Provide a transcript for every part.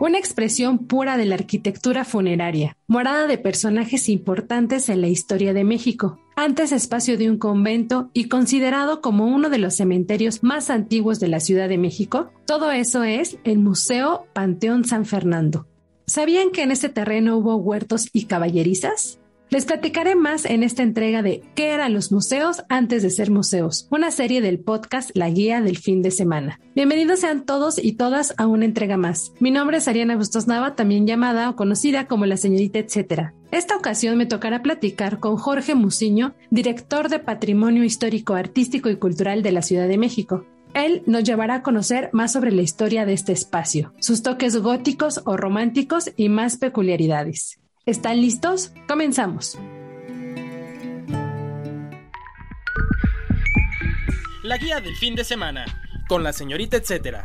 Una expresión pura de la arquitectura funeraria, morada de personajes importantes en la historia de México, antes espacio de un convento y considerado como uno de los cementerios más antiguos de la Ciudad de México, todo eso es el Museo Panteón San Fernando. ¿Sabían que en este terreno hubo huertos y caballerizas? Les platicaré más en esta entrega de ¿Qué eran los museos antes de ser museos? Una serie del podcast La Guía del Fin de Semana. Bienvenidos sean todos y todas a una entrega más. Mi nombre es Ariana Bustos Nava, también llamada o conocida como la señorita etcétera. Esta ocasión me tocará platicar con Jorge Muciño, director de Patrimonio Histórico, Artístico y Cultural de la Ciudad de México. Él nos llevará a conocer más sobre la historia de este espacio, sus toques góticos o románticos y más peculiaridades. ¿Están listos? Comenzamos. La guía del fin de semana, con la señorita etcétera.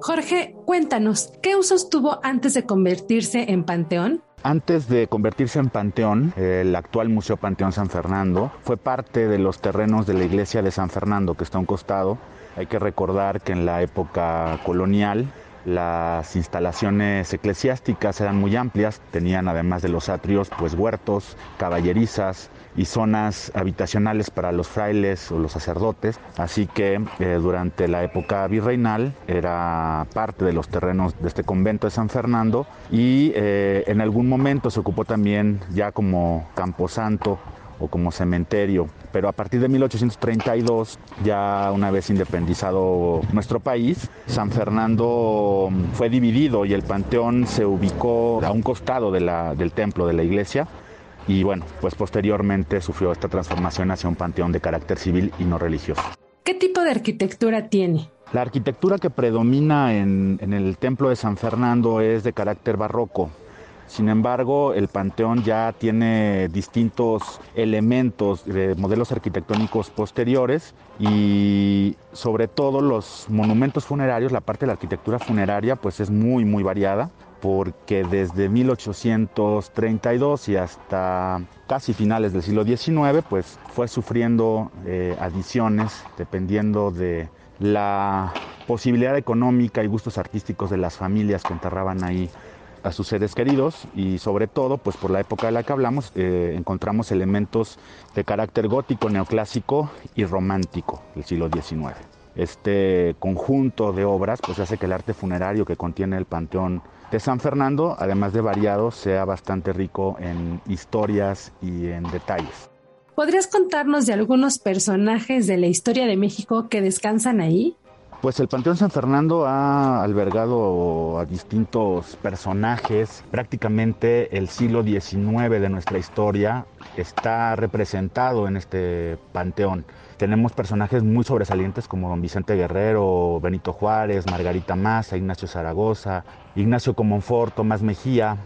Jorge, cuéntanos, ¿qué usos tuvo antes de convertirse en panteón? Antes de convertirse en panteón, el actual Museo Panteón San Fernando fue parte de los terrenos de la iglesia de San Fernando, que está a un costado, hay que recordar que en la época colonial las instalaciones eclesiásticas eran muy amplias, tenían además de los atrios pues huertos, caballerizas y zonas habitacionales para los frailes o los sacerdotes, así que eh, durante la época virreinal era parte de los terrenos de este convento de San Fernando y eh, en algún momento se ocupó también ya como camposanto o como cementerio. Pero a partir de 1832, ya una vez independizado nuestro país, San Fernando fue dividido y el panteón se ubicó a un costado de la, del templo de la iglesia. Y bueno, pues posteriormente sufrió esta transformación hacia un panteón de carácter civil y no religioso. ¿Qué tipo de arquitectura tiene? La arquitectura que predomina en, en el templo de San Fernando es de carácter barroco, sin embargo, el panteón ya tiene distintos elementos de modelos arquitectónicos posteriores y sobre todo los monumentos funerarios, la parte de la arquitectura funeraria pues es muy muy variada porque desde 1832 y hasta casi finales del siglo XIX pues fue sufriendo eh, adiciones dependiendo de la posibilidad económica y gustos artísticos de las familias que enterraban ahí a sus seres queridos y sobre todo, pues por la época de la que hablamos, eh, encontramos elementos de carácter gótico, neoclásico y romántico del siglo XIX. Este conjunto de obras pues hace que el arte funerario que contiene el Panteón de San Fernando, además de variado, sea bastante rico en historias y en detalles. ¿Podrías contarnos de algunos personajes de la historia de México que descansan ahí? Pues el Panteón San Fernando ha albergado a distintos personajes. Prácticamente el siglo XIX de nuestra historia está representado en este panteón. Tenemos personajes muy sobresalientes como don Vicente Guerrero, Benito Juárez, Margarita Maza, Ignacio Zaragoza, Ignacio Comonfort, Tomás Mejía,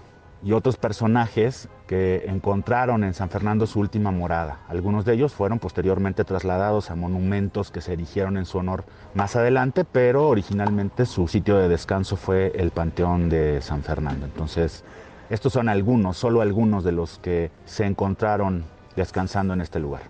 y otros personajes que encontraron en San Fernando su última morada. Algunos de ellos fueron posteriormente trasladados a monumentos que se erigieron en su honor más adelante, pero originalmente su sitio de descanso fue el Panteón de San Fernando. Entonces, estos son algunos, solo algunos de los que se encontraron descansando en este lugar.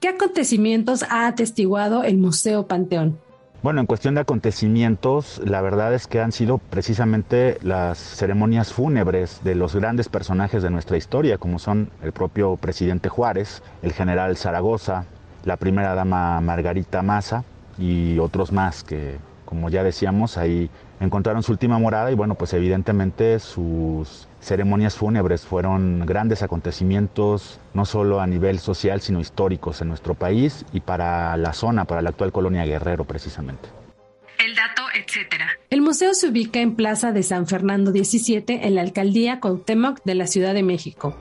¿Qué acontecimientos ha atestiguado el Museo Panteón? Bueno, en cuestión de acontecimientos, la verdad es que han sido precisamente las ceremonias fúnebres de los grandes personajes de nuestra historia, como son el propio presidente Juárez, el general Zaragoza, la primera dama Margarita Maza y otros más que, como ya decíamos, ahí encontraron su última morada y bueno, pues evidentemente sus ceremonias fúnebres fueron grandes acontecimientos, no solo a nivel social, sino históricos en nuestro país y para la zona, para la actual colonia Guerrero precisamente. El dato, etcétera. El museo se ubica en Plaza de San Fernando 17, en la alcaldía Cuauhtémoc de la Ciudad de México.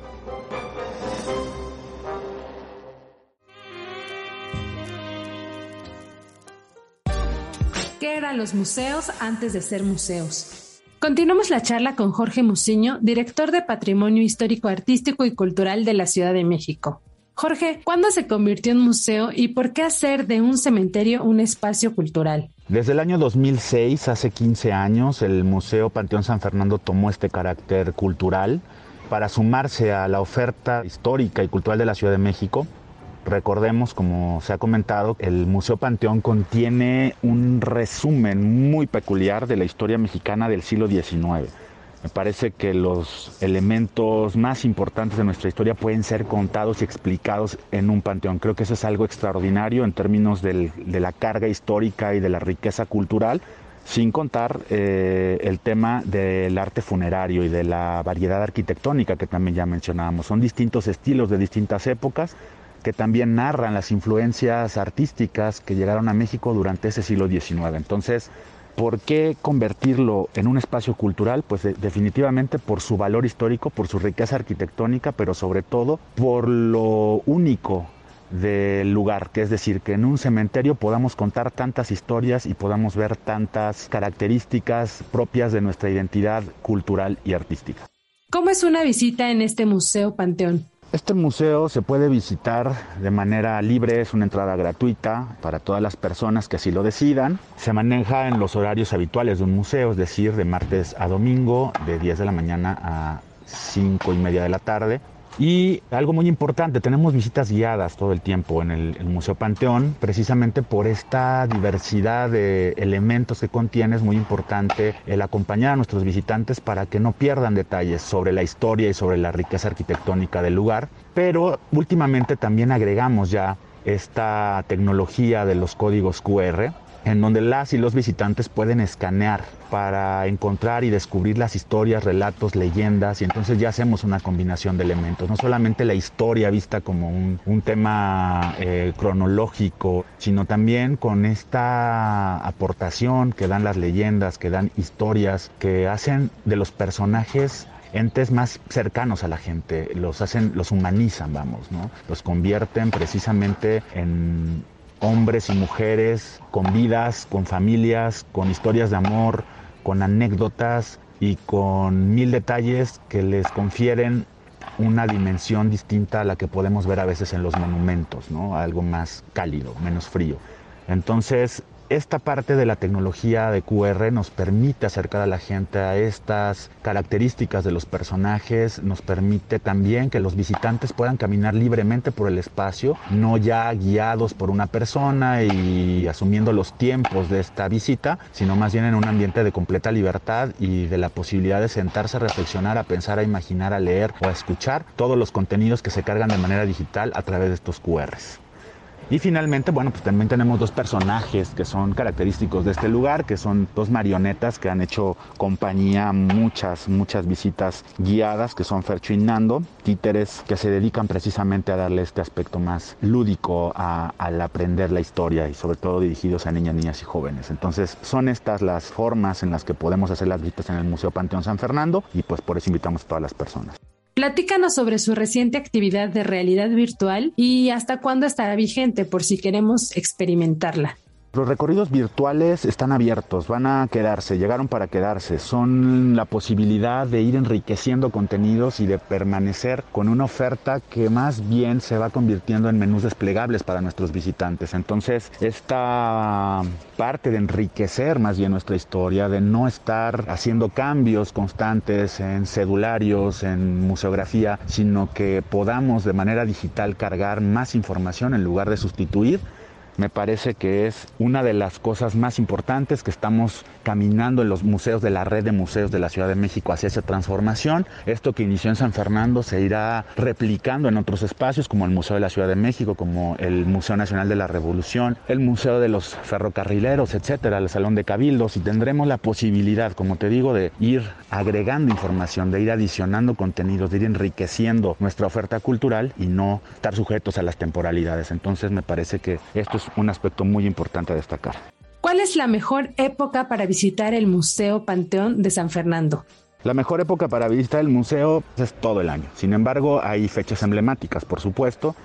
¿Qué eran los museos antes de ser museos? Continuamos la charla con Jorge Muciño, director de Patrimonio Histórico Artístico y Cultural de la Ciudad de México. Jorge, ¿cuándo se convirtió en museo y por qué hacer de un cementerio un espacio cultural? Desde el año 2006, hace 15 años, el Museo Panteón San Fernando tomó este carácter cultural para sumarse a la oferta histórica y cultural de la Ciudad de México. Recordemos, como se ha comentado, el Museo Panteón contiene un resumen muy peculiar de la historia mexicana del siglo XIX me parece que los elementos más importantes de nuestra historia pueden ser contados y explicados en un panteón. Creo que eso es algo extraordinario en términos de la carga histórica y de la riqueza cultural, sin contar eh, el tema del arte funerario y de la variedad arquitectónica que también ya mencionábamos. Son distintos estilos de distintas épocas que también narran las influencias artísticas que llegaron a México durante ese siglo XIX. Entonces, ¿Por qué convertirlo en un espacio cultural? Pues definitivamente por su valor histórico, por su riqueza arquitectónica, pero sobre todo por lo único del lugar, que es decir, que en un cementerio podamos contar tantas historias y podamos ver tantas características propias de nuestra identidad cultural y artística. ¿Cómo es una visita en este museo Panteón? Este museo se puede visitar de manera libre, es una entrada gratuita para todas las personas que así lo decidan. Se maneja en los horarios habituales de un museo, es decir, de martes a domingo, de 10 de la mañana a 5 y media de la tarde. Y algo muy importante, tenemos visitas guiadas todo el tiempo en el, Museo Panteón, precisamente por esta diversidad de elementos que contiene, es muy importante el acompañar a nuestros visitantes para que no pierdan detalles sobre la historia y sobre la riqueza arquitectónica del lugar, pero últimamente también agregamos ya esta tecnología de los códigos QR en donde las y los visitantes pueden escanear para encontrar y descubrir las historias, relatos, leyendas, y entonces ya hacemos una combinación de elementos, no solamente la historia vista como un, tema eh, cronológico, sino también con esta aportación que dan las leyendas, que dan historias, que hacen de los personajes entes más cercanos a la gente, los hacen, los humanizan, vamos, ¿no? Los convierten precisamente en hombres y mujeres con vidas, con familias, con historias de amor, con anécdotas y con mil detalles que les confieren una dimensión distinta a la que podemos ver a veces en los monumentos, ¿no? Algo más cálido, menos frío. Entonces, esta parte de la tecnología de QR nos permite acercar a la gente a estas características de los personajes, nos permite también que los visitantes puedan caminar libremente por el espacio, no ya guiados por una persona y asumiendo los tiempos de esta visita, sino más bien en un ambiente de completa libertad y de la posibilidad de sentarse a reflexionar, a pensar, a imaginar, a leer o a escuchar todos los contenidos que se cargan de manera digital a través de estos QRs. Y finalmente, bueno, pues también tenemos dos personajes que son característicos de este lugar, que son dos marionetas que han hecho compañía muchas, muchas visitas guiadas, que son Fercho y Nando, títeres que se dedican precisamente a darle este aspecto más lúdico al aprender la historia y sobre todo dirigidos a niñas, niñas y jóvenes. Entonces, son estas las formas en las que podemos hacer las visitas en el Museo Panteón San Fernando y pues por eso invitamos a todas las personas. Platícanos sobre su reciente actividad de realidad virtual y hasta cuándo estará vigente por si queremos experimentarla. Los recorridos virtuales están abiertos, van a quedarse, llegaron para quedarse. Son la posibilidad de ir enriqueciendo contenidos y de permanecer con una oferta que más bien se va convirtiendo en menús desplegables para nuestros visitantes. Entonces, esta parte de enriquecer más bien nuestra historia, de no estar haciendo cambios constantes en cedularios, en museografía, sino que podamos de manera digital cargar más información en lugar de sustituir me parece que es una de las cosas más importantes que estamos caminando en los museos de la red de museos de la Ciudad de México hacia esa transformación. Esto que inició en San Fernando se irá replicando en otros espacios como el Museo de la Ciudad de México, como el Museo Nacional de la Revolución, el Museo de los Ferrocarrileros, etcétera, el Salón de Cabildos y tendremos la posibilidad, como te digo, de ir agregando información, de ir adicionando contenidos, de ir enriqueciendo nuestra oferta cultural y no estar sujetos a las temporalidades. Entonces me parece que esto es un aspecto muy importante a destacar. ¿Cuál es la mejor época para visitar el Museo Panteón de San Fernando? La mejor época para visitar el museo es todo el año. Sin embargo, hay fechas emblemáticas, por supuesto.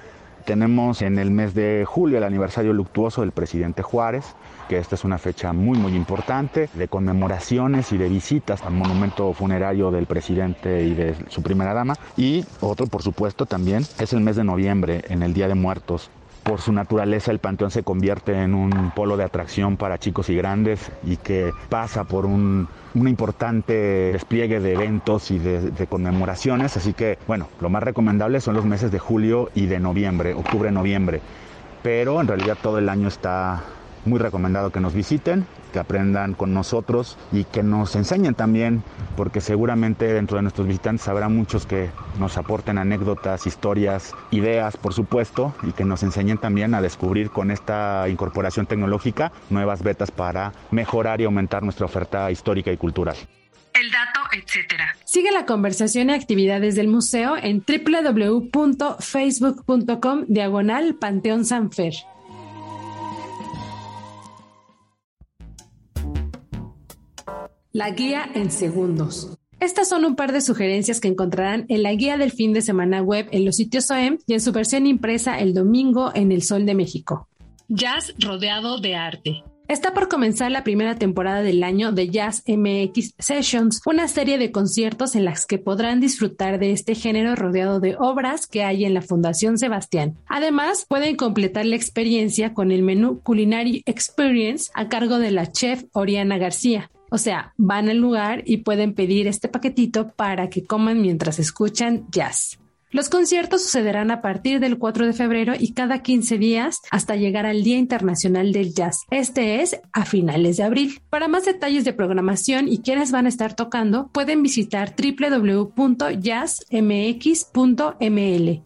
Tenemos en el mes de julio el aniversario luctuoso del presidente Juárez, que esta es una fecha muy muy importante de conmemoraciones y de visitas al monumento funerario del presidente y de su primera dama. Y otro, por supuesto, también es el mes de noviembre, en el Día de Muertos, por su naturaleza el panteón se convierte en un polo de atracción para chicos y grandes y que pasa por un, importante despliegue de eventos y de, de, conmemoraciones. Así que, bueno, lo más recomendable son los meses de julio y de noviembre, octubre-noviembre. Pero en realidad todo el año está muy recomendado que nos visiten, que aprendan con nosotros y que nos enseñen también, porque seguramente dentro de nuestros visitantes habrá muchos que nos aporten anécdotas, historias, ideas, por supuesto, y que nos enseñen también a descubrir con esta incorporación tecnológica nuevas betas para mejorar y aumentar nuestra oferta histórica y cultural el dato, etcétera. Sigue la conversación y actividades del museo en www.facebook.com diagonal Panteón Sanfer. La guía en segundos. Estas son un par de sugerencias que encontrarán en la guía del fin de semana web en los sitios OEM y en su versión impresa el domingo en El Sol de México. Jazz rodeado de arte. Está por comenzar la primera temporada del año de Jazz MX Sessions, una serie de conciertos en las que podrán disfrutar de este género rodeado de obras que hay en la Fundación Sebastián. Además, pueden completar la experiencia con el menú Culinary Experience a cargo de la chef Oriana García. O sea, van al lugar y pueden pedir este paquetito para que coman mientras escuchan jazz. Los conciertos sucederán a partir del 4 de febrero y cada 15 días hasta llegar al Día Internacional del Jazz. Este es a finales de abril. Para más detalles de programación y quiénes van a estar tocando, pueden visitar www.jazzmx.ml.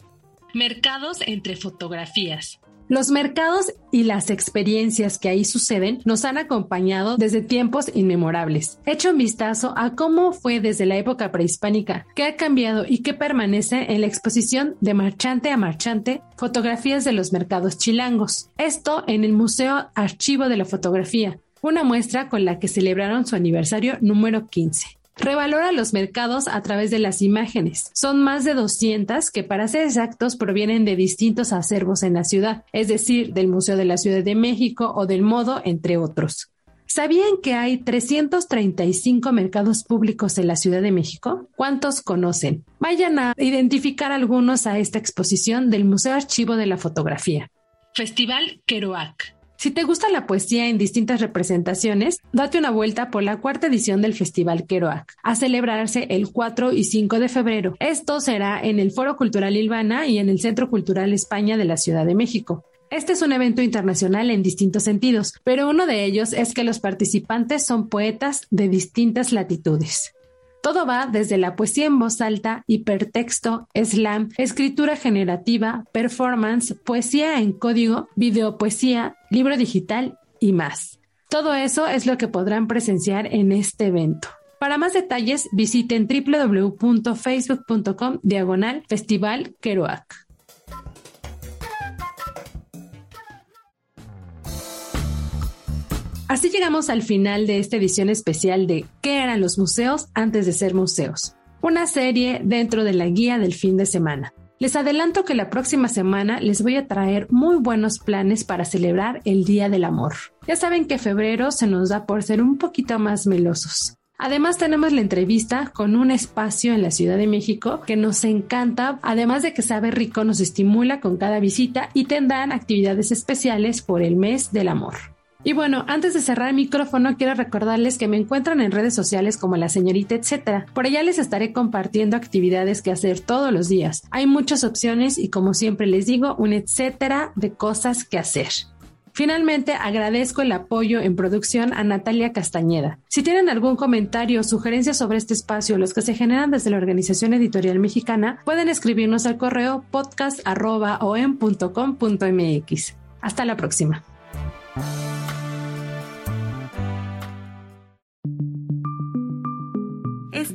Mercados entre fotografías. Los mercados y las experiencias que ahí suceden nos han acompañado desde tiempos inmemorables. Hecho un vistazo a cómo fue desde la época prehispánica, qué ha cambiado y qué permanece en la exposición de marchante a marchante, fotografías de los mercados chilangos. Esto en el Museo Archivo de la Fotografía, una muestra con la que celebraron su aniversario número 15. Revalora los mercados a través de las imágenes. Son más de 200 que para ser exactos provienen de distintos acervos en la ciudad, es decir, del Museo de la Ciudad de México o del Modo, entre otros. ¿Sabían que hay 335 mercados públicos en la Ciudad de México? ¿Cuántos conocen? Vayan a identificar algunos a esta exposición del Museo Archivo de la Fotografía. Festival Kerouac. Si te gusta la poesía en distintas representaciones, date una vuelta por la cuarta edición del Festival Kerouac, a celebrarse el 4 y 5 de febrero. Esto será en el Foro Cultural Ilvana y en el Centro Cultural España de la Ciudad de México. Este es un evento internacional en distintos sentidos, pero uno de ellos es que los participantes son poetas de distintas latitudes. Todo va desde la poesía en voz alta, hipertexto, slam, escritura generativa, performance, poesía en código, videopoesía, libro digital y más. Todo eso es lo que podrán presenciar en este evento. Para más detalles, visiten www.facebook.com diagonal Festival Kerouac. Así llegamos al final de esta edición especial de ¿Qué eran los museos antes de ser museos? Una serie dentro de la guía del fin de semana. Les adelanto que la próxima semana les voy a traer muy buenos planes para celebrar el Día del Amor. Ya saben que febrero se nos da por ser un poquito más melosos. Además tenemos la entrevista con un espacio en la Ciudad de México que nos encanta, además de que sabe rico, nos estimula con cada visita y tendrán actividades especiales por el mes del amor. Y bueno, antes de cerrar el micrófono, quiero recordarles que me encuentran en redes sociales como la señorita etcétera. Por allá les estaré compartiendo actividades que hacer todos los días. Hay muchas opciones y como siempre les digo, un etcétera de cosas que hacer. Finalmente, agradezco el apoyo en producción a Natalia Castañeda. Si tienen algún comentario o sugerencia sobre este espacio, los que se generan desde la Organización Editorial Mexicana, pueden escribirnos al correo podcast.om.com.mx. Hasta la próxima.